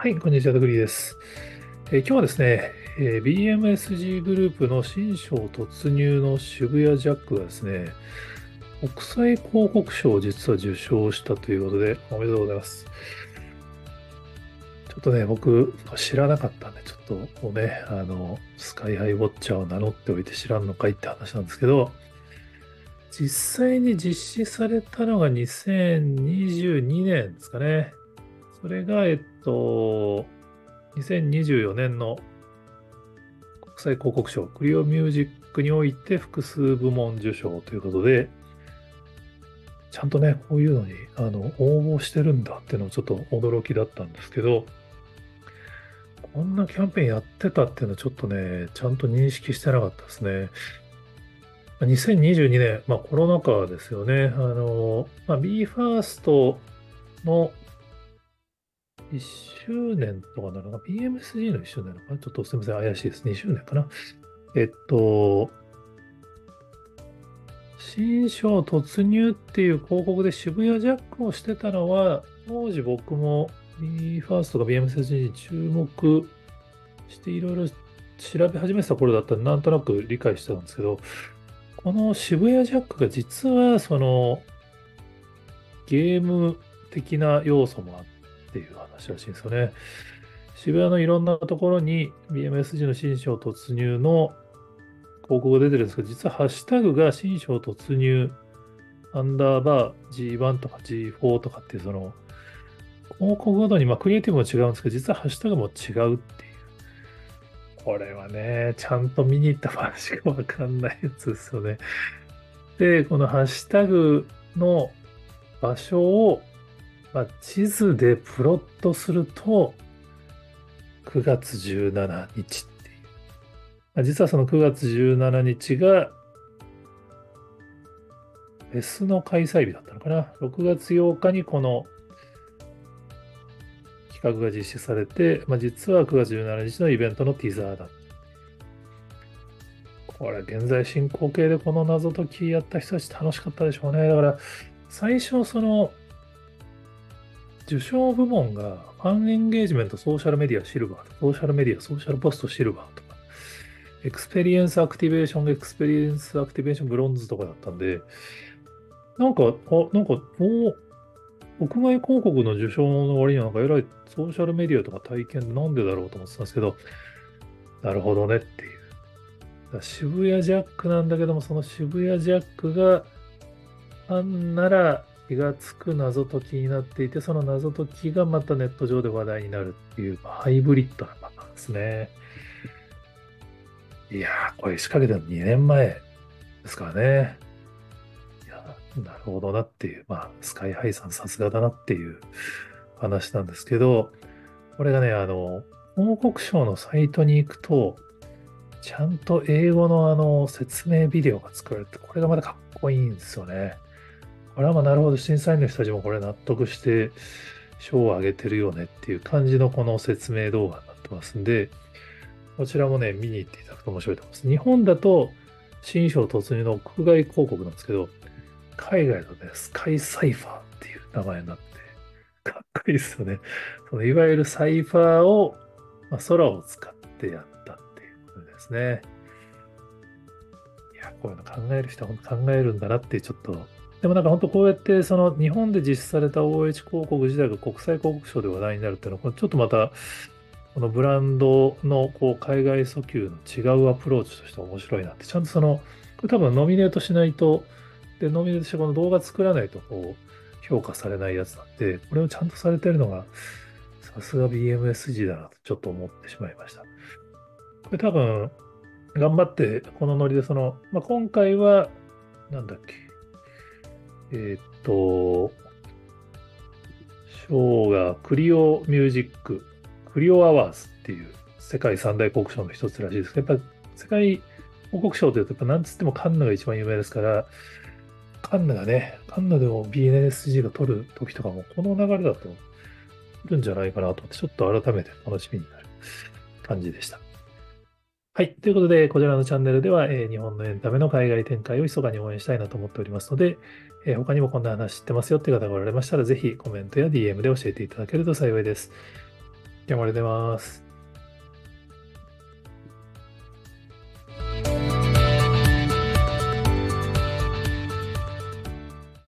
はい、こんにちは、ドグリーです。え、今日はですね、え、BMSG グループの新章突入の渋谷ジャックがですね、国際広告賞を実は受賞したということで、おめでとうございます。ちょっとね、僕、知らなかったんで、ちょっともうね、あの、スカイハイウォッチャーを名乗っておいて知らんのかいって話なんですけど、実際に実施されたのが2022年ですかね。それが、えっと、2024年の国際広告賞、クリオミュージックにおいて複数部門受賞ということで、ちゃんとね、こういうのにあの応募してるんだっていうのをちょっと驚きだったんですけど、こんなキャンペーンやってたっていうのはちょっとね、ちゃんと認識してなかったですね。2022年、まあ、コロナ禍ですよね。あの、まあ、BE:FIRST の1周年とかなのか、BMSG の1周年なのかな？ちょっとすみません、怪しいです。2周年かな？えっと、新章突入っていう広告で渋谷ジャックをしてたのは、当時僕も BE:FIRST とか BMSG に注目していろいろ調べ始めてた頃だったらなんとなく理解してたんですけど、この渋谷ジャックが実はそのゲーム的な要素もあってっていう話らしいんですよね。渋谷のいろんなところに BMSG の新章突入の広告が出てるんですけど、実はハッシュタグが新章突入アンダーバー G1 とか G4 とかっていうその広告ごとにまあクリエイティブも違うんですけど、実はハッシュタグも違うっていう。これはね、ちゃんと見に行ったファンしかわかんないやつですよね。で、このハッシュタグの場所をまあ、地図でプロットすると、9月17日っていう。まあ、実はその9月17日が、フェスの開催日だったのかな。6月8日にこの企画が実施されて、まあ、実は9月17日のイベントのティザーだ。これ、現在進行形でこの謎解きやった人たち楽しかったでしょうね。だから、最初その受賞部門が fan engagement、ソーシャルメディア、シルバー、ソーシャルメディア、ソーシャルポスト、シルバーとか、 experience activation、experience activation、ブロンズとかだったんで、なんか、あ、なんか、お屋外広告の受賞の割にはなんかえらいソーシャルメディアとか体験なんでだろうと思ってたんですけど、なるほどねっていう。渋谷ジャックなんだけども、その渋谷ジャックがファンなら気がつく謎解きになっていて、その謎解きがまたネット上で話題になるっていう、ハイブリッドなパターンですね。いやー、これ仕掛けたの2年前ですからね。いや、なるほどなっていう、まあ、スカイハイさんさすがだなっていう話なんですけど、これがね、あの、報告賞のサイトに行くと、ちゃんと英語のあの説明ビデオが作られて、これがまたかっこいいんですよね。これはまあなるほど、審査員の人たちもこれ納得して賞をあげてるよねっていう感じのこの説明動画になってますんで、こちらもね、見に行っていただくと面白いと思います。日本だと新章突入の国外広告なんですけど、海外だとね、スカイサイファーっていう名前になって、かっこいいですよね。そのいわゆるサイファーを、まあ、空を使ってやったっていうことですね。いや、こういうの考える人は本当考えるんだなってちょっとでもなんか本当こうやってその日本で実施された OH 広告自体が国際広告賞で話題になるっていうのは、ちょっとまたこのブランドのこう海外訴求の違うアプローチとして面白いなって、ちゃんとその、これ多分ノミネートしないと、で、ノミネートしてこの動画作らないとこう評価されないやつなんで、これをちゃんとされてるのが、さすが BMSG だなとちょっと思ってしまいました。これ多分、頑張ってこのノリでその、まあ、今回は、なんだっけ、えっ、と、賞がクリオミュージック、クリオアワーズっていう世界三大国賞の一つらしいですけど、やっぱ世界報告賞というと、やっぱなんつってもカンヌが一番有名ですから、カンヌがね、カンヌでも BNSG が取る時とかも、この流れだと、るんじゃないかなと思って、ちょっと改めて楽しみになる感じでした。はい。ということで、こちらのチャンネルでは、えー、日本のエンタメの海外展開を密かに応援したいなと思っておりますので、えー、他にもこんな話知ってますよって方がおられましたら、ぜひコメントや DM で教えていただけると幸いです。今日もありがとうございます。